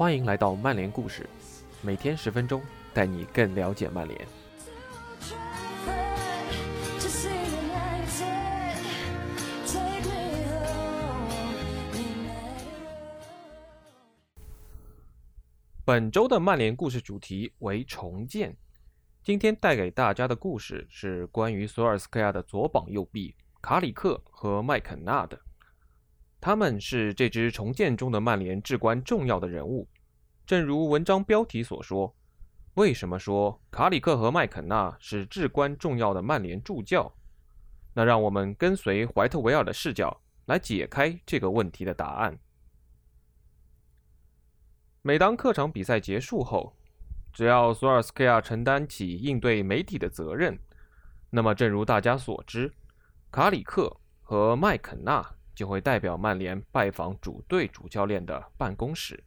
欢迎来到曼联故事，每天十分钟，带你更了解曼联。本周的曼联故事主题为重建。今天带给大家的故事是关于索尔斯克亚的左膀右臂卡里克和麦肯纳的。他们是这支重建中的曼联至关重要的人物，正如文章标题所说。为什么说卡里克和麦肯纳是至关重要的曼联助教？那让我们跟随怀特维尔的视角来解开这个问题的答案。每当客场比赛结束后，只要索尔斯克亚承担起应对媒体的责任，那么正如大家所知，卡里克和麦肯纳。就会代表曼联拜访主队主教练的办公室。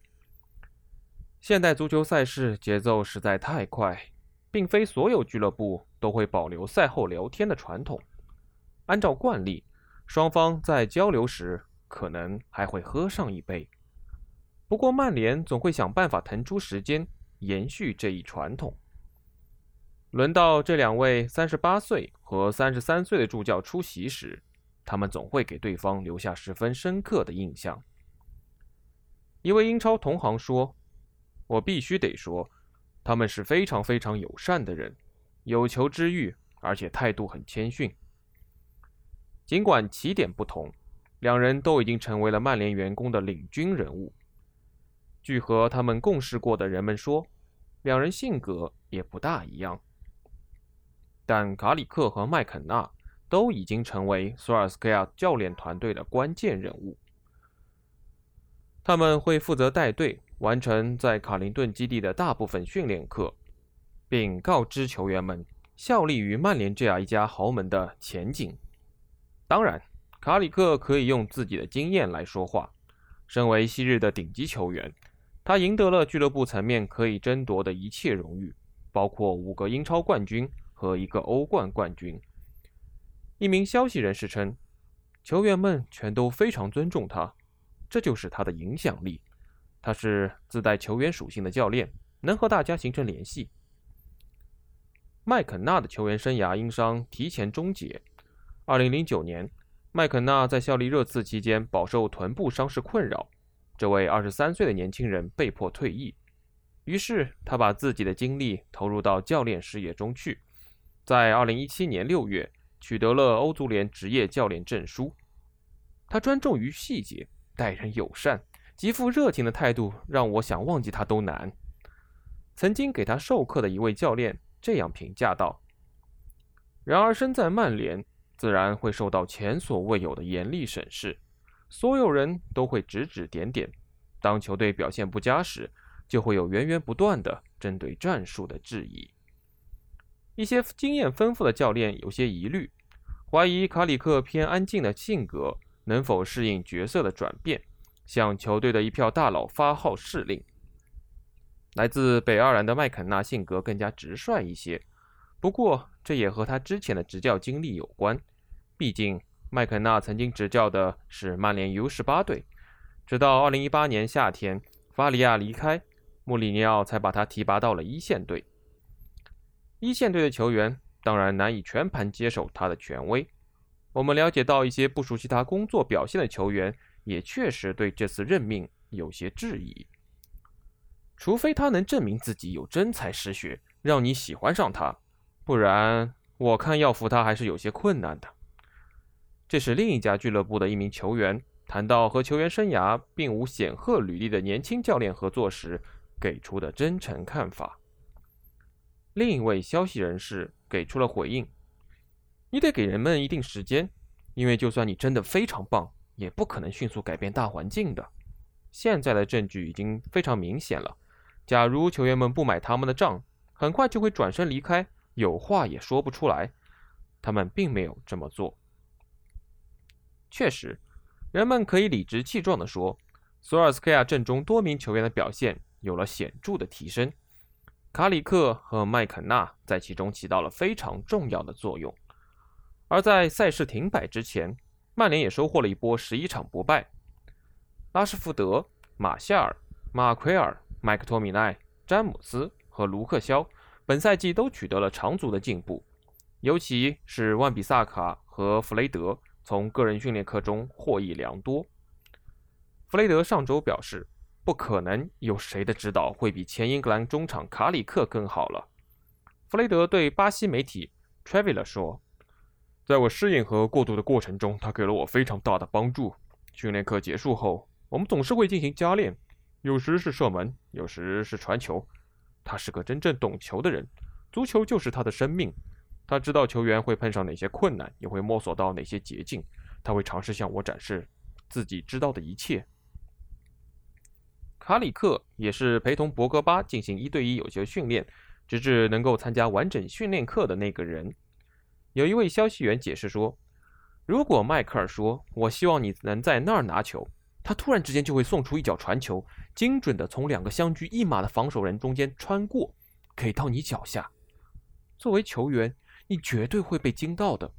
现代足球赛事节奏实在太快，并非所有俱乐部都会保留赛后聊天的传统。按照惯例，双方在交流时可能还会喝上一杯。不过，曼联总会想办法腾出时间延续这一传统。轮到这两位三十八岁和三十三岁的助教出席时。他们总会给对方留下十分深刻的印象。一位英超同行说：“我必须得说，他们是非常非常友善的人，有求知欲，而且态度很谦逊。尽管起点不同，两人都已经成为了曼联员工的领军人物。据和他们共事过的人们说，两人性格也不大一样。但卡里克和麦肯纳。”都已经成为索尔斯克亚教练团队的关键人物。他们会负责带队完成在卡林顿基地的大部分训练课，并告知球员们效力于曼联这样一家豪门的前景。当然，卡里克可以用自己的经验来说话。身为昔日的顶级球员，他赢得了俱乐部层面可以争夺的一切荣誉，包括五个英超冠军和一个欧冠冠军。一名消息人士称，球员们全都非常尊重他，这就是他的影响力。他是自带球员属性的教练，能和大家形成联系。麦肯纳的球员生涯因伤提前终结。2009年，麦肯纳在效力热刺期间饱受臀部伤势困扰，这位23岁的年轻人被迫退役。于是他把自己的精力投入到教练事业中去。在2017年6月。取得了欧足联职业教练证书。他专注于细节，待人友善，极富热情的态度让我想忘记他都难。曾经给他授课的一位教练这样评价道：“然而，身在曼联，自然会受到前所未有的严厉审视，所有人都会指指点点。当球队表现不佳时，就会有源源不断的针对战术的质疑。”一些经验丰富的教练有些疑虑，怀疑卡里克偏安静的性格能否适应角色的转变，向球队的一票大佬发号施令。来自北爱尔兰的麦肯纳性格更加直率一些，不过这也和他之前的执教经历有关。毕竟麦肯纳曾经执教的是曼联 U18 队，直到2018年夏天法里亚离开，穆里尼奥才把他提拔到了一线队。一线队的球员当然难以全盘接受他的权威。我们了解到，一些不熟悉他工作表现的球员也确实对这次任命有些质疑。除非他能证明自己有真才实学，让你喜欢上他，不然我看要服他还是有些困难的。这是另一家俱乐部的一名球员谈到和球员生涯并无显赫履历的年轻教练合作时给出的真诚看法。另一位消息人士给出了回应：“你得给人们一定时间，因为就算你真的非常棒，也不可能迅速改变大环境的。现在的证据已经非常明显了。假如球员们不买他们的账，很快就会转身离开，有话也说不出来。他们并没有这么做。确实，人们可以理直气壮地说，索尔斯克亚阵中多名球员的表现有了显著的提升。”卡里克和麦肯纳在其中起到了非常重要的作用，而在赛事停摆之前，曼联也收获了一波十一场不败。拉什福德、马夏尔、马奎尔、麦克托米奈、詹姆斯和卢克肖本赛季都取得了长足的进步，尤其是万比萨卡和弗雷德从个人训练课中获益良多。弗雷德上周表示，不可能有谁的指导会比前英格兰中场卡里克更好了。弗雷德对巴西媒体 Traveler 说：“在我适应和过渡的过程中，他给了我非常大的帮助。训练课结束后，我们总是会进行加练。”有时是射门，有时是传球。他是个真正懂球的人，足球就是他的生命。他知道球员会碰上哪些困难，也会摸索到哪些捷径。他会尝试向我展示自己知道的一切。卡里克也是陪同博格巴进行一对一有球训练，直至能够参加完整训练课的那个人。有一位消息源解释说：“如果迈克尔说‘我希望你能在那儿拿球’，他突然之间就会送出一脚传球。”精准的从两个相距一码的防守人中间穿过，给到你脚下。作为球员，你绝对会被惊到的。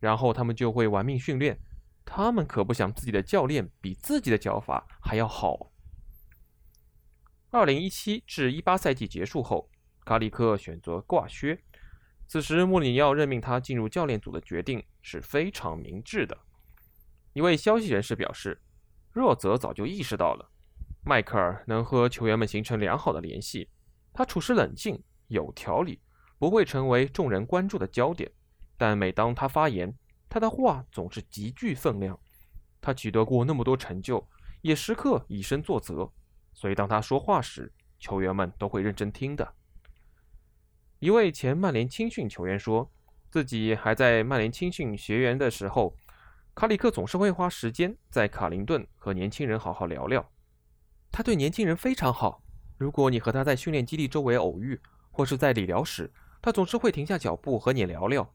然后他们就会玩命训练，他们可不想自己的教练比自己的脚法还要好。二零一七至一八赛季结束后，卡里克选择挂靴。此时穆里尼奥任命他进入教练组的决定是非常明智的。一位消息人士表示，若泽早就意识到了。迈克尔能和球员们形成良好的联系，他处事冷静、有条理，不会成为众人关注的焦点。但每当他发言，他的话总是极具分量。他取得过那么多成就，也时刻以身作则，所以当他说话时，球员们都会认真听的。一位前曼联青训球员说，自己还在曼联青训学员的时候，卡里克总是会花时间在卡林顿和年轻人好好聊聊。他对年轻人非常好。如果你和他在训练基地周围偶遇，或是在理疗时，他总是会停下脚步和你聊聊。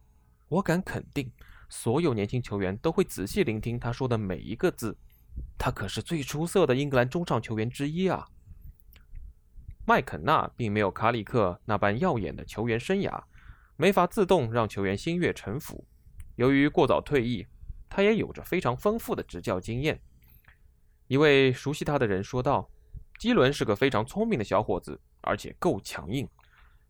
我敢肯定，所有年轻球员都会仔细聆听他说的每一个字。他可是最出色的英格兰中场球员之一啊！麦肯纳并没有卡里克那般耀眼的球员生涯，没法自动让球员心悦诚服。由于过早退役，他也有着非常丰富的执教经验。一位熟悉他的人说道：“基伦是个非常聪明的小伙子，而且够强硬。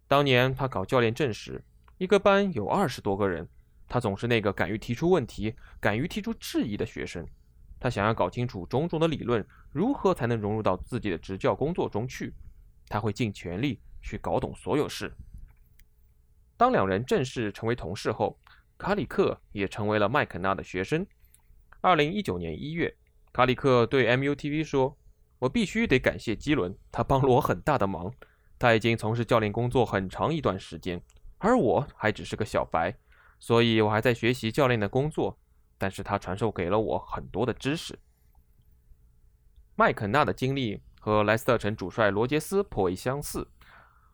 当年他搞教练证时，一个班有二十多个人，他总是那个敢于提出问题、敢于提出质疑的学生。他想要搞清楚种种的理论如何才能融入到自己的执教工作中去，他会尽全力去搞懂所有事。当两人正式成为同事后，卡里克也成为了麦肯纳的学生。二零一九年一月。”卡里克对 MUTV 说：“我必须得感谢基伦，他帮了我很大的忙。他已经从事教练工作很长一段时间，而我还只是个小白，所以我还在学习教练的工作。但是他传授给了我很多的知识。”麦肯纳的经历和莱斯特城主帅罗杰斯颇为相似。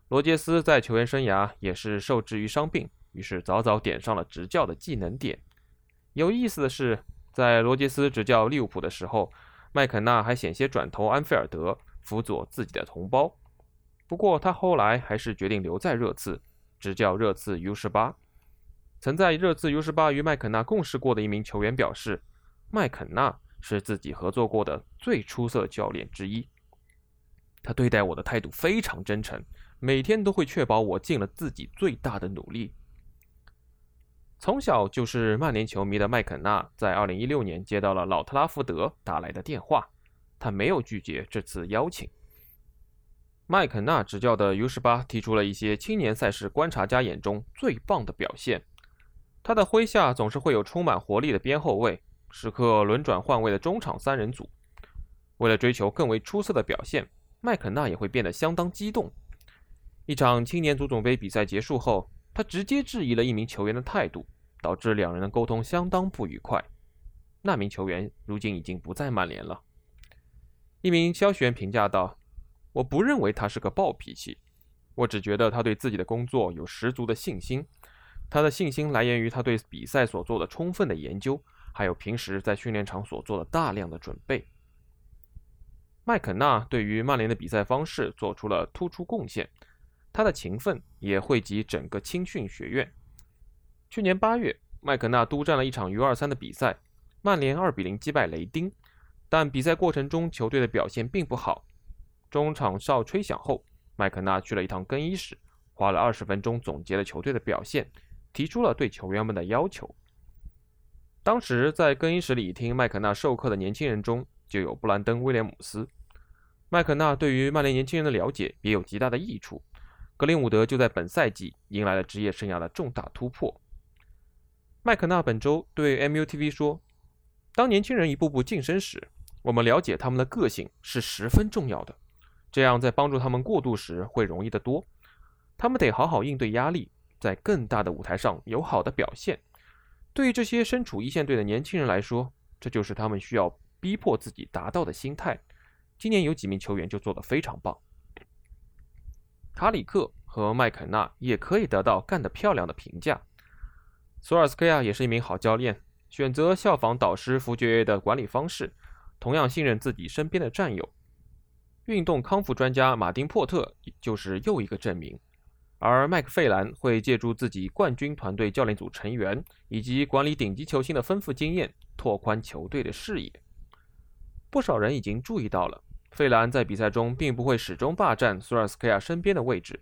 罗杰斯在球员生涯也是受制于伤病，于是早早点上了执教的技能点。有意思的是。在罗杰斯执教利物浦的时候，麦肯纳还险些转投安菲尔德辅佐自己的同胞。不过他后来还是决定留在热刺执教热刺 U18。曾在热刺 U18 与麦肯纳共事过的一名球员表示，麦肯纳是自己合作过的最出色教练之一。他对待我的态度非常真诚，每天都会确保我尽了自己最大的努力。从小就是曼联球迷的麦肯纳，在2016年接到了老特拉福德打来的电话，他没有拒绝这次邀请。麦肯纳执教的 U18 提出了一些青年赛事观察家眼中最棒的表现。他的麾下总是会有充满活力的边后卫，时刻轮转换位的中场三人组。为了追求更为出色的表现，麦肯纳也会变得相当激动。一场青年足总杯比赛结束后。他直接质疑了一名球员的态度，导致两人的沟通相当不愉快。那名球员如今已经不在曼联了。一名消息员评价道：“我不认为他是个暴脾气，我只觉得他对自己的工作有十足的信心。他的信心来源于他对比赛所做的充分的研究，还有平时在训练场所做的大量的准备。”麦肯纳对于曼联的比赛方式做出了突出贡献。他的勤奋也惠及整个青训学院。去年八月，麦肯纳督战了一场 U23 的比赛，曼联二比零击败雷丁，但比赛过程中球队的表现并不好。中场哨吹响后，麦肯纳去了一趟更衣室，花了二十分钟总结了球队的表现，提出了对球员们的要求。当时在更衣室里听麦肯纳授课的年轻人中，就有布兰登·威廉姆斯。麦肯纳对于曼联年轻人的了解也有极大的益处。格林伍德就在本赛季迎来了职业生涯的重大突破。麦肯纳本周对 MUTV 说：“当年轻人一步步晋升时，我们了解他们的个性是十分重要的，这样在帮助他们过渡时会容易得多。他们得好好应对压力，在更大的舞台上有好的表现。对于这些身处一线队的年轻人来说，这就是他们需要逼迫自己达到的心态。今年有几名球员就做得非常棒。”卡里克和麦肯纳也可以得到干得漂亮的评价。索尔斯克亚也是一名好教练，选择效仿导师福爵爷的管理方式，同样信任自己身边的战友。运动康复专家马丁珀特就是又一个证明。而麦克费兰会借助自己冠军团队教练组成员以及管理顶级球星的丰富经验，拓宽球队的视野。不少人已经注意到了。费兰在比赛中并不会始终霸占索尔斯克亚身边的位置，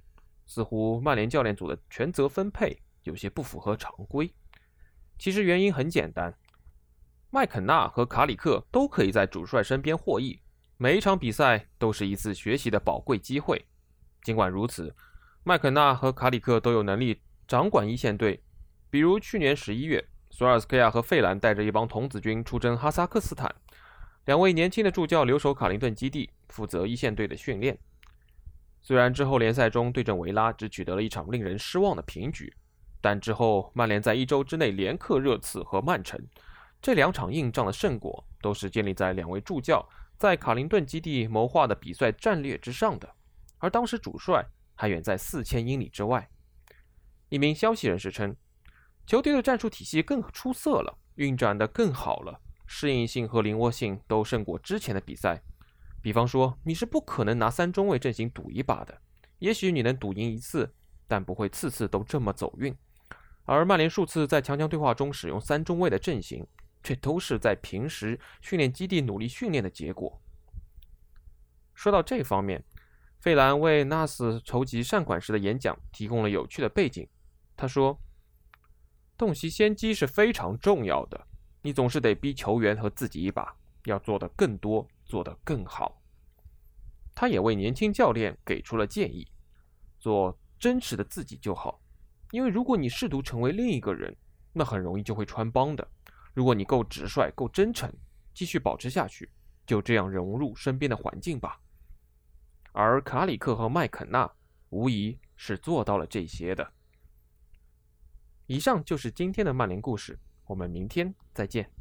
似乎曼联教练组的权责分配有些不符合常规。其实原因很简单，麦肯纳和卡里克都可以在主帅身边获益，每一场比赛都是一次学习的宝贵机会。尽管如此，麦肯纳和卡里克都有能力掌管一线队，比如去年十一月，索尔斯克亚和费兰带着一帮童子军出征哈萨克斯坦。两位年轻的助教留守卡林顿基地，负责一线队的训练。虽然之后联赛中对阵维拉只取得了一场令人失望的平局，但之后曼联在一周之内连克热刺和曼城，这两场硬仗的胜果都是建立在两位助教在卡林顿基地谋划的比赛战略之上的。而当时主帅还远在四千英里之外。一名消息人士称，球队的战术体系更出色了，运转得更好了。适应性和灵活性都胜过之前的比赛。比方说，你是不可能拿三中卫阵型赌一把的。也许你能赌赢一次，但不会次次都这么走运。而曼联数次在强强对话中使用三中卫的阵型，却都是在平时训练基地努力训练的结果。说到这方面，费兰为纳斯筹集善款时的演讲提供了有趣的背景。他说：“洞悉先机是非常重要的。”你总是得逼球员和自己一把，要做的更多，做得更好。他也为年轻教练给出了建议：做真实的自己就好。因为如果你试图成为另一个人，那很容易就会穿帮的。如果你够直率、够真诚，继续保持下去，就这样融入身边的环境吧。而卡里克和麦肯纳无疑是做到了这些的。以上就是今天的曼联故事。我们明天再见。